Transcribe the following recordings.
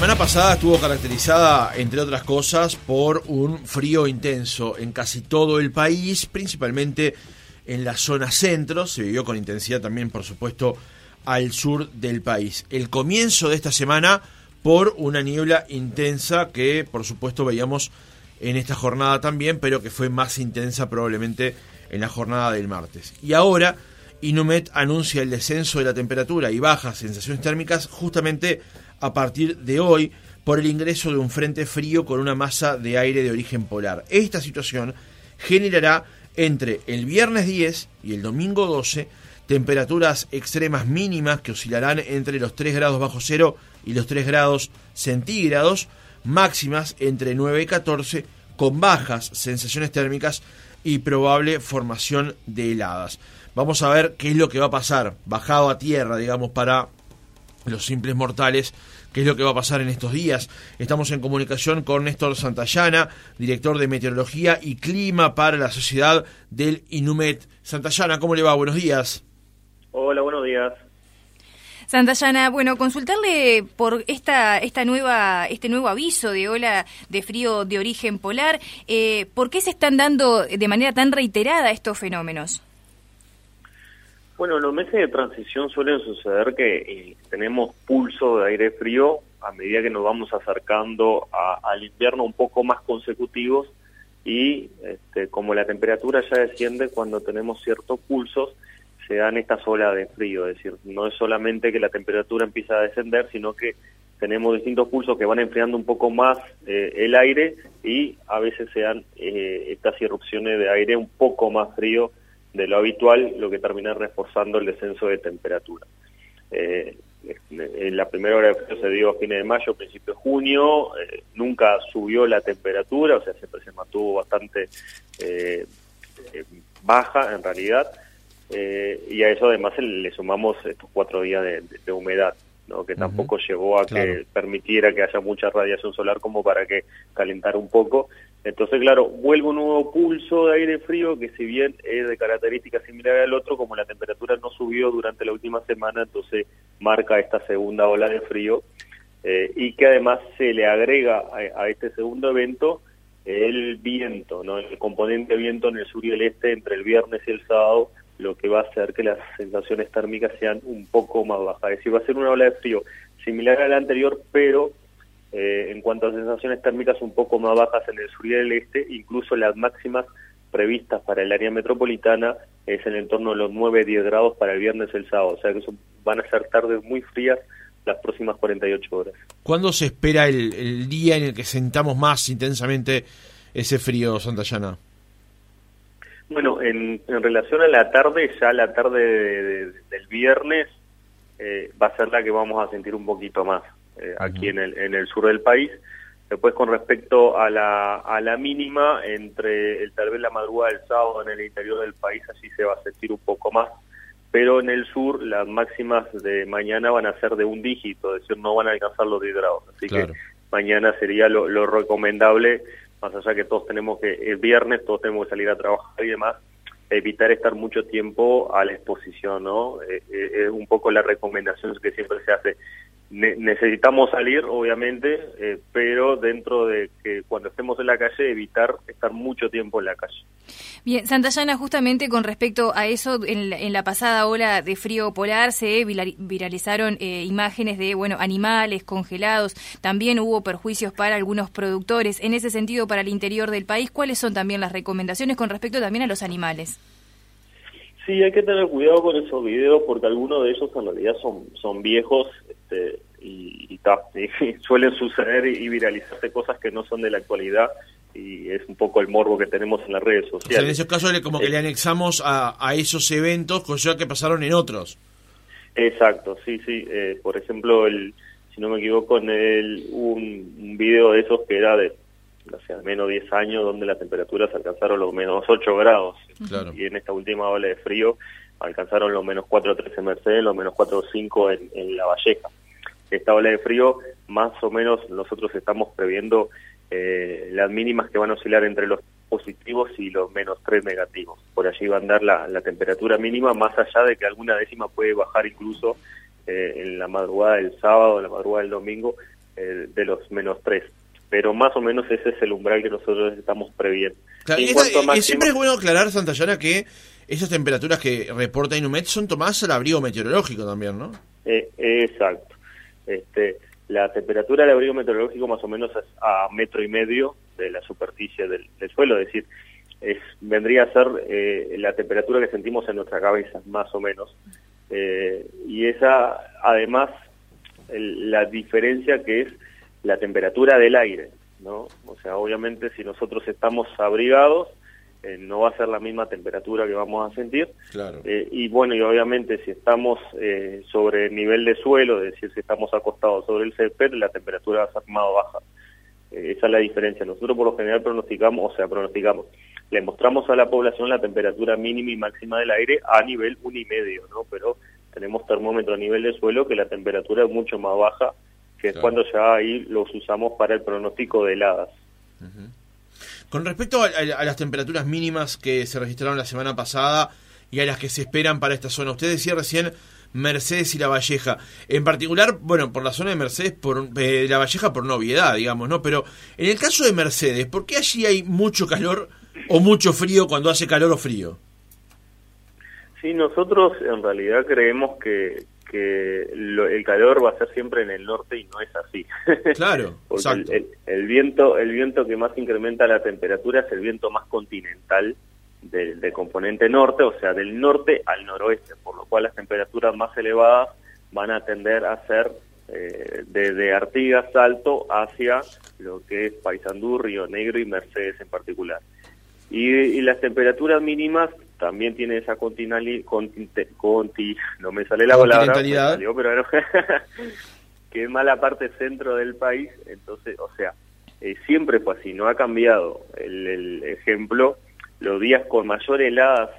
semana pasada estuvo caracterizada, entre otras cosas, por un frío intenso en casi todo el país, principalmente en la zona centro, se vivió con intensidad también, por supuesto, al sur del país. El comienzo de esta semana por una niebla intensa que, por supuesto, veíamos en esta jornada también, pero que fue más intensa probablemente en la jornada del martes. Y ahora, Inumet anuncia el descenso de la temperatura y bajas sensaciones térmicas justamente a partir de hoy por el ingreso de un frente frío con una masa de aire de origen polar. Esta situación generará entre el viernes 10 y el domingo 12 temperaturas extremas mínimas que oscilarán entre los 3 grados bajo cero y los 3 grados centígrados, máximas entre 9 y 14, con bajas sensaciones térmicas y probable formación de heladas. Vamos a ver qué es lo que va a pasar, bajado a tierra, digamos, para los simples mortales, qué es lo que va a pasar en estos días. Estamos en comunicación con Néstor Santayana, director de Meteorología y Clima para la Sociedad del Inumet. Santayana, ¿cómo le va? Buenos días. Hola, buenos días. Santayana, bueno, consultarle por esta, esta nueva, este nuevo aviso de ola de frío de origen polar, eh, ¿por qué se están dando de manera tan reiterada estos fenómenos? Bueno, en los meses de transición suelen suceder que eh, tenemos pulso de aire frío a medida que nos vamos acercando al invierno un poco más consecutivos y este, como la temperatura ya desciende cuando tenemos ciertos pulsos, se dan estas olas de frío, es decir, no es solamente que la temperatura empieza a descender, sino que tenemos distintos pulsos que van enfriando un poco más eh, el aire y a veces se dan eh, estas irrupciones de aire un poco más frío de lo habitual, lo que termina reforzando el descenso de temperatura. Eh, en la primera hora de frío se dio a fines de mayo, principio de junio, eh, nunca subió la temperatura, o sea, siempre se mantuvo bastante eh, baja en realidad, y a eso además le sumamos estos cuatro días de humedad que tampoco llegó a que permitiera que haya mucha radiación solar como para que calentara un poco. Entonces, claro, vuelve un nuevo pulso de aire frío que si bien es de características similares al otro, como la temperatura no subió durante la última semana, entonces marca esta segunda ola de frío eh, y que además se le agrega a, este segundo evento el viento, ¿no? el componente viento en el sur y el este entre el viernes y el sábado, lo que va a hacer que las sensaciones térmicas sean un poco más bajas. Es decir, va a ser una ola de frío similar a la anterior, pero eh, en cuanto a sensaciones térmicas un poco más bajas en el sur y el este, incluso las máximas previstas para el área metropolitana es en el entorno de los 9-10 grados para el viernes y el sábado, o sea que van a ser tardes muy frías las próximas 48 horas. ¿Cuándo se espera el, día en el que sentamos más intensamente ese frío, Santayana? Bueno, en, relación a la tarde, ya la tarde del viernes eh, va a ser la que vamos a sentir un poquito más eh, aquí en, el, en el sur del país. Después, con respecto a la, a la mínima, entre el, tal vez la madrugada del sábado en el interior del país, allí se va a sentir un poco más, pero en el sur las máximas de mañana van a ser de un dígito, es decir, no van a alcanzar los 10 grados. Así que mañana sería lo, lo recomendable más allá que todos tenemos que, el viernes todos tenemos que salir a trabajar y demás, evitar estar mucho tiempo a la exposición, ¿no? Eh, eh, es un poco la recomendación que siempre se hace necesitamos salir, obviamente, eh, pero dentro de que cuando estemos en la calle, evitar estar mucho tiempo en la calle. Bien, Santayana, justamente con respecto a eso, en la, pasada ola de frío polar se viralizaron eh, imágenes de bueno animales congelados, también hubo perjuicios para algunos productores. En ese sentido, para el interior del país, ¿cuáles son también las recomendaciones con respecto también a los animales? Sí, hay que tener cuidado con esos videos porque algunos de ellos en realidad son, son viejos este, y, y, suelen suceder y, viralizarse cosas que no son de la actualidad y es un poco el morbo que tenemos en las redes sociales. en esos casos como que le eh, anexamos a, a esos eventos cosas que pasaron en otros. Exacto, sí, sí. Eh, por ejemplo, el, si no me equivoco, en el, un, un video de esos que era de hace al menos 10 años donde las temperaturas alcanzaron los menos 8 grados y en esta última ola de frío alcanzaron los menos 4.13 en Mercedes, los menos 4.5 en, en La Valleja. Esta ola de frío, más o menos nosotros estamos previendo eh, las mínimas que van a oscilar entre los positivos y los menos 3 negativos. Por allí va a andar la, la temperatura mínima, más allá de que alguna décima puede bajar incluso eh, en la madrugada del sábado, en la madrugada del domingo, eh, de los menos 3. Pero más o menos ese es el umbral que nosotros estamos previendo. y siempre es bueno aclarar, Santayana, que esas temperaturas que reporta Inumet son tomadas al abrigo meteorológico también, ¿no? Eh, exacto. Este, la temperatura del abrigo meteorológico más o menos es a metro y medio de la superficie del, suelo, es decir, es, vendría a ser eh, la temperatura que sentimos en nuestra cabeza, más o menos. Eh, y esa, además, la diferencia que es la temperatura del aire, ¿no? O sea, obviamente si nosotros estamos abrigados, eh, no va a ser la misma temperatura que vamos a sentir. Eh, y bueno, y obviamente si estamos eh, sobre el nivel de suelo, es decir, si estamos acostados sobre el césped, la temperatura va a ser más baja. esa es la diferencia. Nosotros por lo general pronosticamos, o sea, pronosticamos, le mostramos a la población la temperatura mínima y máxima del aire a nivel un y medio, ¿no? Pero tenemos termómetro a nivel de suelo que la temperatura es mucho más baja, que es cuando ya ahí los usamos para el pronóstico de heladas. Con respecto a, las temperaturas mínimas que se registraron la semana pasada y a las que se esperan para esta zona, usted decía recién Mercedes y La Valleja. En particular, bueno, por la zona de Mercedes, por eh, La Valleja por novedad, digamos, ¿no? Pero en el caso de Mercedes, ¿por qué allí hay mucho calor o mucho frío cuando hace calor o frío? Sí, nosotros en realidad creemos que, que el calor va a ser siempre en el norte y no es así. Claro, El, viento, el viento que más incrementa la temperatura es el viento más continental del, componente norte, o sea, del norte al noroeste, por lo cual las temperaturas más elevadas van a tender a ser eh, desde Artigas, Salto, hacia lo que es Paysandú, Río Negro y Mercedes en particular. y las temperaturas mínimas también tiene esa continali, conti, no me sale la palabra, salió, pero que es más la parte centro del país, entonces, o sea, eh, siempre fue así, no ha cambiado. El, ejemplo, los días con mayor heladas,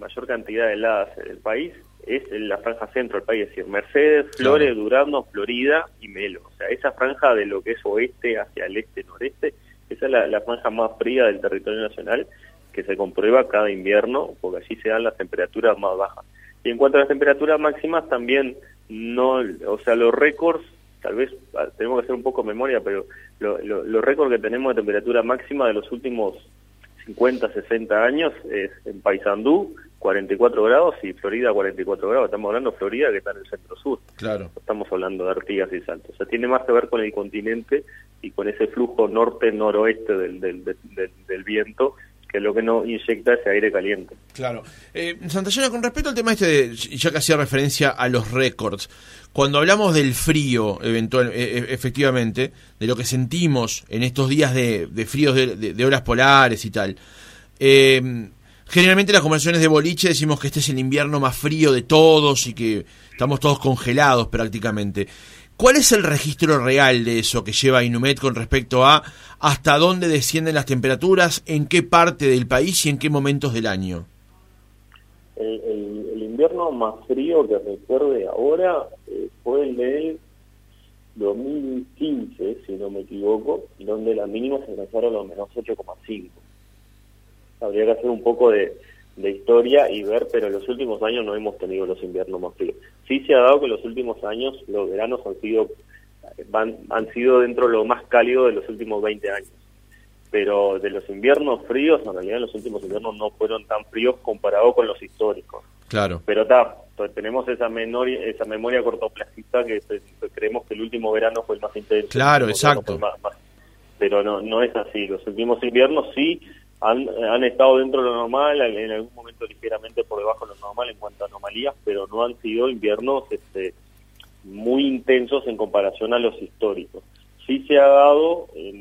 mayor cantidad de heladas en el país es en la franja centro del país, es decir, Mercedes, Flores, Durazno, Florida y Melo. O sea, esa franja de lo que es oeste hacia el este-noreste, esa es la, la franja más fría del territorio nacional que se comprueba cada invierno, porque allí se dan las temperaturas más bajas. Y en cuanto a las temperaturas máximas, también no, o sea, los récords, tal vez ah, tenemos que hacer un poco memoria, pero los récords que tenemos de temperatura máxima de los últimos 50, 60 años es en Paysandú, 44 grados, y Florida, 44 grados. Estamos hablando de Florida, que está en el centro-sur. Claro. estamos hablando de Artigas y Saltos. O sea, tiene más que ver con el continente y con ese flujo norte-noroeste del, del, del viento que lo que no inyecta ese aire caliente. Claro. Eh, Santayana, con respecto al tema este, de, ya que hacía referencia a los récords, cuando hablamos del frío, eventual, e, e, efectivamente, de lo que sentimos en estos días de, de fríos de, horas polares y tal, eh, generalmente las conversaciones de boliche decimos que este es el invierno más frío de todos y que estamos todos congelados prácticamente. ¿Cuál es el registro real de eso que lleva Inumet con respecto a hasta dónde descienden las temperaturas, en qué parte del país y en qué momentos del año? El, invierno más frío que recuerde ahora eh, fue el del 2015, si no me equivoco, donde la mínima se alcanzaron los menos 8,5. Habría que hacer un poco de, de historia y ver, pero en los últimos años no hemos tenido los inviernos más fríos. Sí se ha dado que en los últimos años los veranos han sido van, han sido dentro de lo más cálido de los últimos 20 años. Pero de los inviernos fríos, en realidad los últimos inviernos no fueron tan fríos comparado con los históricos. Claro. Pero está, tenemos esa memoria, esa memoria cortoplacista que creemos que el último verano fue el más intenso. Claro, exacto. pero no, no es así. Los últimos inviernos sí han, estado dentro de lo normal, en algún momento ligeramente por debajo de lo normal en cuanto a anomalías, pero no han sido inviernos este, muy intensos en comparación a los históricos. Sí se ha dado en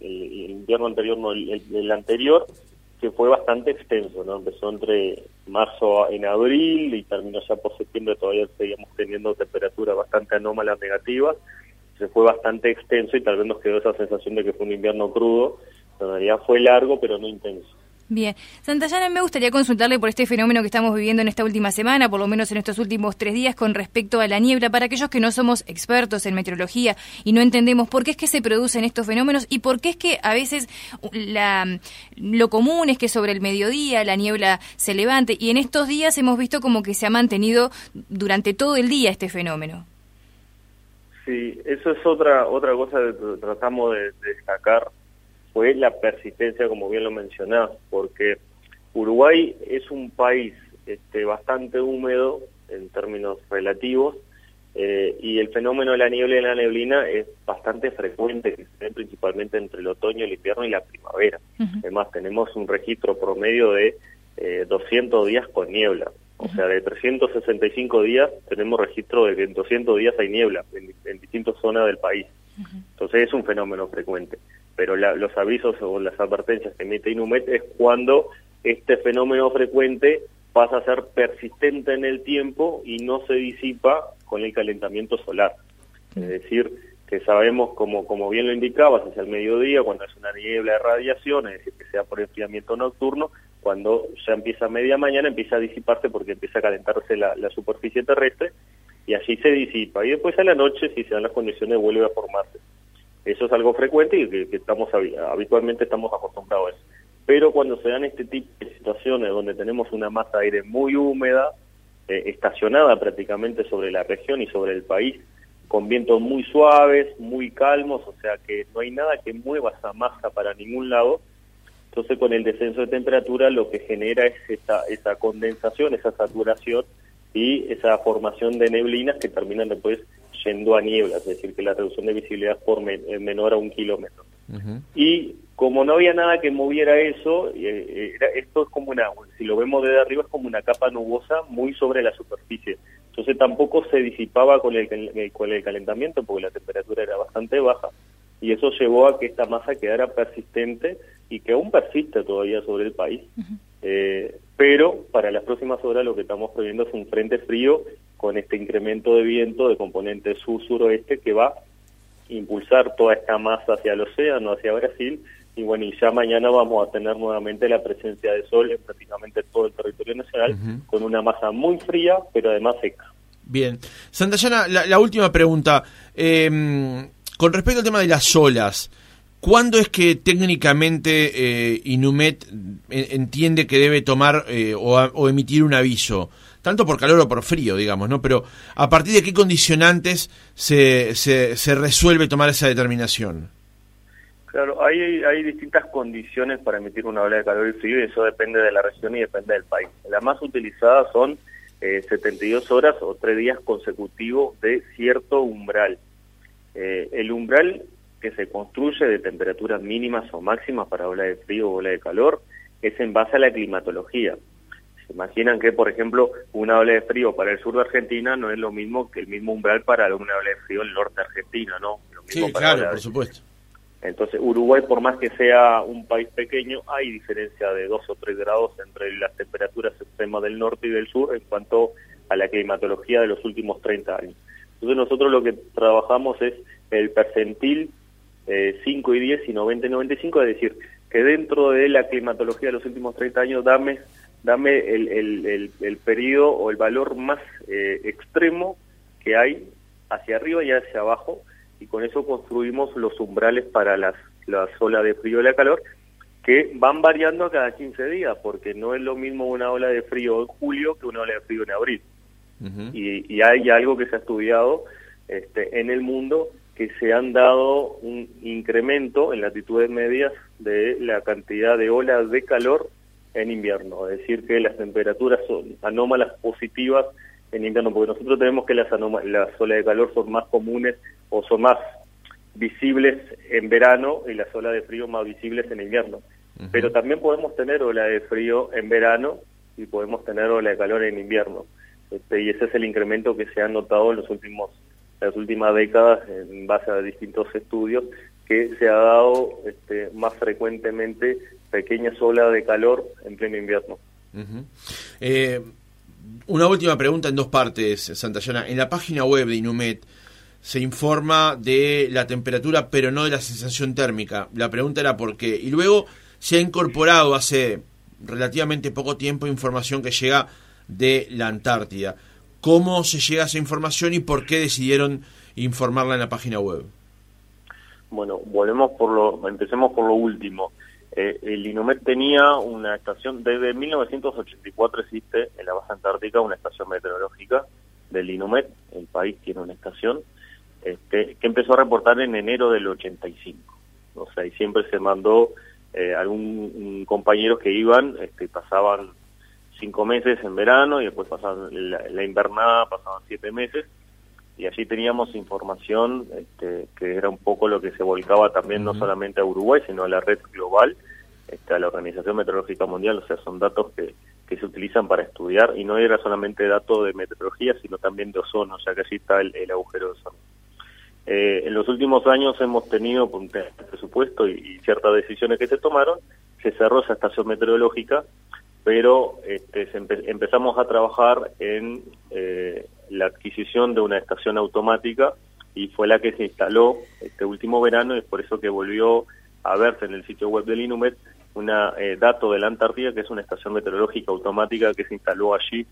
el, invierno anterior, no el, anterior, que fue bastante extenso, ¿no? Empezó entre marzo en abril y terminó ya por septiembre, todavía seguíamos teniendo temperaturas bastante anómalas negativas, se fue bastante extenso y tal vez nos quedó esa sensación de que fue un invierno crudo, en realidad fue largo pero no intenso. Bien, Santayana, me gustaría consultarle por este fenómeno que estamos viviendo en esta última semana, por lo menos en estos últimos tres días, con respecto a la niebla, para aquellos que no somos expertos en meteorología y no entendemos por qué es que se producen estos fenómenos y por qué es que a veces la, lo común es que sobre el mediodía la niebla se levante y en estos días hemos visto como que se ha mantenido durante todo el día este fenómeno. Sí, eso es otra otra cosa que tratamos de, destacar, fue la persistencia, como bien lo mencionás, porque Uruguay es un país este, bastante húmedo en términos relativos, eh, y el fenómeno de la niebla y la neblina es bastante frecuente, que se ve principalmente entre el otoño, el invierno y la primavera. Además, tenemos un registro promedio de 200 eh, días con niebla. O sea, de 365 días tenemos registro de que en 200 días hay niebla en, distintas zonas del país. Entonces es un fenómeno frecuente. Pero los avisos o las advertencias que emite Inumet es cuando este fenómeno frecuente pasa a ser persistente en el tiempo y no se disipa con el calentamiento solar. Es decir, que sabemos, como, como bien lo indicabas, hacia el mediodía, cuando es una niebla de radiación, es decir, que sea por enfriamiento nocturno, cuando ya empieza a media mañana empieza a disiparse porque empieza a calentarse la, superficie terrestre y así se disipa. Y después a la noche, si se dan las condiciones, vuelve a formarse. Eso es algo frecuente y que, estamos habitualmente estamos acostumbrados a eso. Pero cuando se dan este tipo de situaciones donde tenemos una masa de aire muy húmeda, eh, estacionada prácticamente sobre la región y sobre el país, con vientos muy suaves, muy calmos, o sea que no hay nada que mueva esa masa para ningún lado, entonces con el descenso de temperatura lo que genera es esa, esa condensación, esa saturación y esa formación de neblinas que terminan después yendo a niebla, es decir, que la reducción de visibilidad es menor a un kilómetro. Y como no había nada que moviera eso, eh, esto es como una, si lo vemos desde arriba es como una capa nubosa muy sobre la superficie. Entonces tampoco se disipaba con el, con el calentamiento porque la temperatura era bastante baja y eso llevó a que esta masa quedara persistente y que aún persiste todavía sobre el país. Eh, pero para las próximas horas lo que estamos previendo es un frente frío con este incremento de viento de componente sur-suroeste que va a impulsar toda esta masa hacia el océano, hacia Brasil, y bueno, y ya mañana vamos a tener nuevamente la presencia de sol en prácticamente todo el territorio nacional, con una masa muy fría, pero además seca. Bien. Santayana, la, la última pregunta. Eh, con respecto al tema de las olas, ¿cuándo es que técnicamente eh, Inumet entiende que debe tomar eh, o, emitir un aviso? Tanto por calor o por frío, digamos, ¿no? Pero ¿a partir de qué condicionantes se, se, resuelve tomar esa determinación? Claro, hay, hay distintas condiciones para emitir una ola de calor y frío y eso depende de la región y depende del país. Las más utilizadas son eh, 72 horas o tres días consecutivos de cierto umbral. Eh, el umbral que se construye de temperaturas mínimas o máximas para ola de frío o ola de calor es en base a la climatología. Se imaginan que, por ejemplo, una ola de frío para el sur de Argentina no es lo mismo que el mismo umbral para una ola de frío en el norte de Argentina, ¿no? sí, claro, por supuesto. Entonces, Uruguay, por más que sea un país pequeño, hay diferencia de 2 o 3 grados entre las temperaturas extremas del norte y del sur en cuanto a la climatología de los últimos 30 años. Entonces, nosotros lo que trabajamos es el percentil eh, 5 y 10 y 90 y 95, es decir, que dentro de la climatología de los últimos 30 años dame, dame el, el, el, periodo o el valor más eh, extremo que hay hacia arriba y hacia abajo y con eso construimos los umbrales para las, las olas de frío y la calor que van variando cada 15 días, porque no es lo mismo una ola de frío en julio que una ola de frío en abril. y, y, hay algo que se ha estudiado este, en el mundo que se han dado un incremento en latitudes medias de la cantidad de olas de calor en invierno, es decir, que las temperaturas son anómalas positivas en invierno, porque nosotros tenemos que las, las olas de calor son más comunes o son más visibles en verano y las olas de frío más visibles en invierno. Pero también podemos tener ola de frío en verano y podemos tener ola de calor en invierno. Este, y ese es el incremento que se ha notado en los últimos las últimas décadas en base a distintos estudios que se ha dado este, más frecuentemente pequeñas olas de calor en pleno invierno. eh, una última pregunta en dos partes, Santayana. En la página web de Inumet se informa de la temperatura, pero no de la sensación térmica. La pregunta era por qué. Y luego se ha incorporado hace relativamente poco tiempo información que llega de la Antártida. ¿Cómo se llega a esa información y por qué decidieron informarla en la página web? Bueno, volvemos por lo, empecemos por lo último. Eh, el INUMET tenía una estación, desde 1984 existe en la base antártica una estación meteorológica del INUMET, el país tiene una estación, este, que empezó a reportar en enero del 85. O sea, y siempre se mandó eh, algún compañeros que iban, este, pasaban cinco meses en verano y después pasaban la, invernada, pasaban siete meses y allí teníamos información este, que era un poco lo que se volcaba también no solamente a Uruguay, sino a la red global, este, a la Organización Meteorológica Mundial, o sea, son datos que, que se utilizan para estudiar y no era solamente datos de meteorología, sino también de ozono, o sea que allí está el, agujero de ozono. Eh, en los últimos años hemos tenido, por un presupuesto y, ciertas decisiones que se tomaron, se cerró esa estación meteorológica pero este, empezamos a trabajar en eh, la adquisición de una estación automática y fue la que se instaló este último verano y es por eso que volvió a verse en el sitio web del INUMET una eh, dato de la Antártida que es una estación meteorológica automática que se instaló allí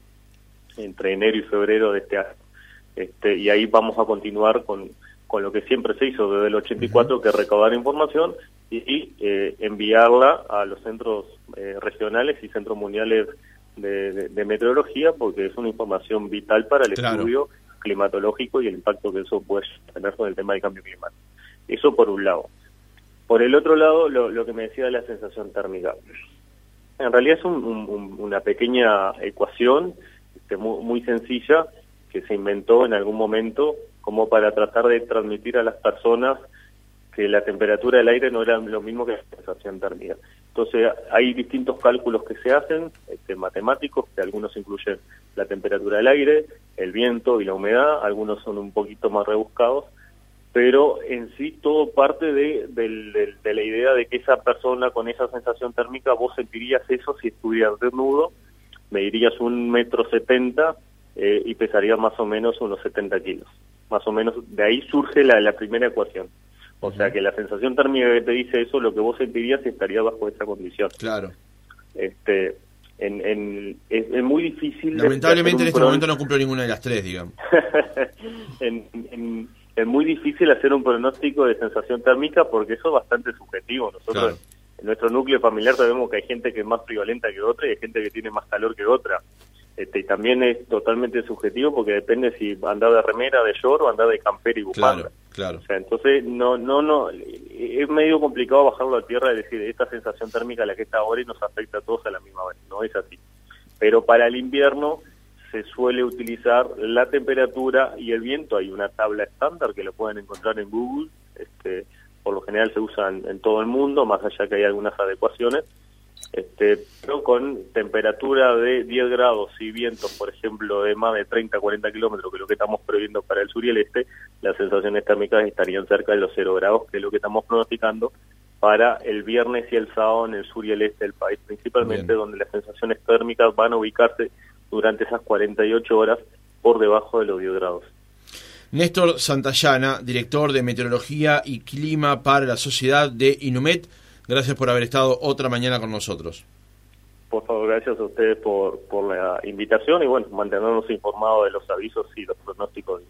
entre enero y febrero de este año. Este, y ahí vamos a continuar con, con lo que siempre se hizo desde el 84, que es recaudar información y, eh, enviarla a los centros eh, regionales y centros mundiales de, meteorología, porque es una información vital para el estudio climatológico y el impacto que eso puede tener con el tema del cambio climático. Eso por un lado. Por el otro lado, lo, que me decía de la sensación térmica. En realidad es una pequeña ecuación este, muy sencilla que se inventó en algún momento como para tratar de transmitir a las personas que la temperatura del aire no era lo mismo que la sensación térmica. Entonces hay distintos cálculos que se hacen, este, matemáticos, que algunos incluyen la temperatura del aire, el viento y la humedad, algunos son un poquito más rebuscados, pero en sí todo parte de, de la idea de que esa persona con esa sensación térmica, vos sentirías eso si estuvieras desnudo, medirías un metro setenta eh, y pesaría más o menos unos 70 kilos. Más o menos de ahí surge la, la primera ecuación. O sea que la sensación térmica que te dice eso, lo que vos sentirías estaría bajo esa condición. Claro. Este, en, en, es, muy difícil. Lamentablemente en este momento no cumplo ninguna de las tres, digamos. es muy difícil hacer un pronóstico de sensación térmica porque eso es bastante subjetivo. Nosotros en nuestro núcleo familiar sabemos que hay gente que es más friolenta que otra y hay gente que tiene más calor que otra. Este, y también es totalmente subjetivo porque depende si anda de remera, de short o anda de camper y bufanda. Claro, O sea, entonces no, no, no, es medio complicado bajarlo a tierra y decir esta sensación térmica la que está ahora y nos afecta a todos a la misma vez. No es así. Pero para el invierno se suele utilizar la temperatura y el viento. Hay una tabla estándar que lo pueden encontrar en Google. Este, por lo general se usa en todo el mundo, más allá que hay algunas adecuaciones este, pero con temperatura de 10 grados y vientos, por ejemplo, de más de 30, 40 kilómetros, que es lo que estamos previendo para el sur y el este, las sensaciones térmicas estarían cerca de los 0 grados, que es lo que estamos pronosticando para el viernes y el sábado en el sur y el este del país, principalmente donde las sensaciones térmicas van a ubicarse durante esas 48 horas por debajo de los 10 grados. Néstor Santayana, director de Meteorología y Clima para la Sociedad de Inumet, Gracias por haber estado otra mañana con nosotros. Por favor, gracias a ustedes por, la invitación y bueno, mantenernos informados de los avisos y los pronósticos de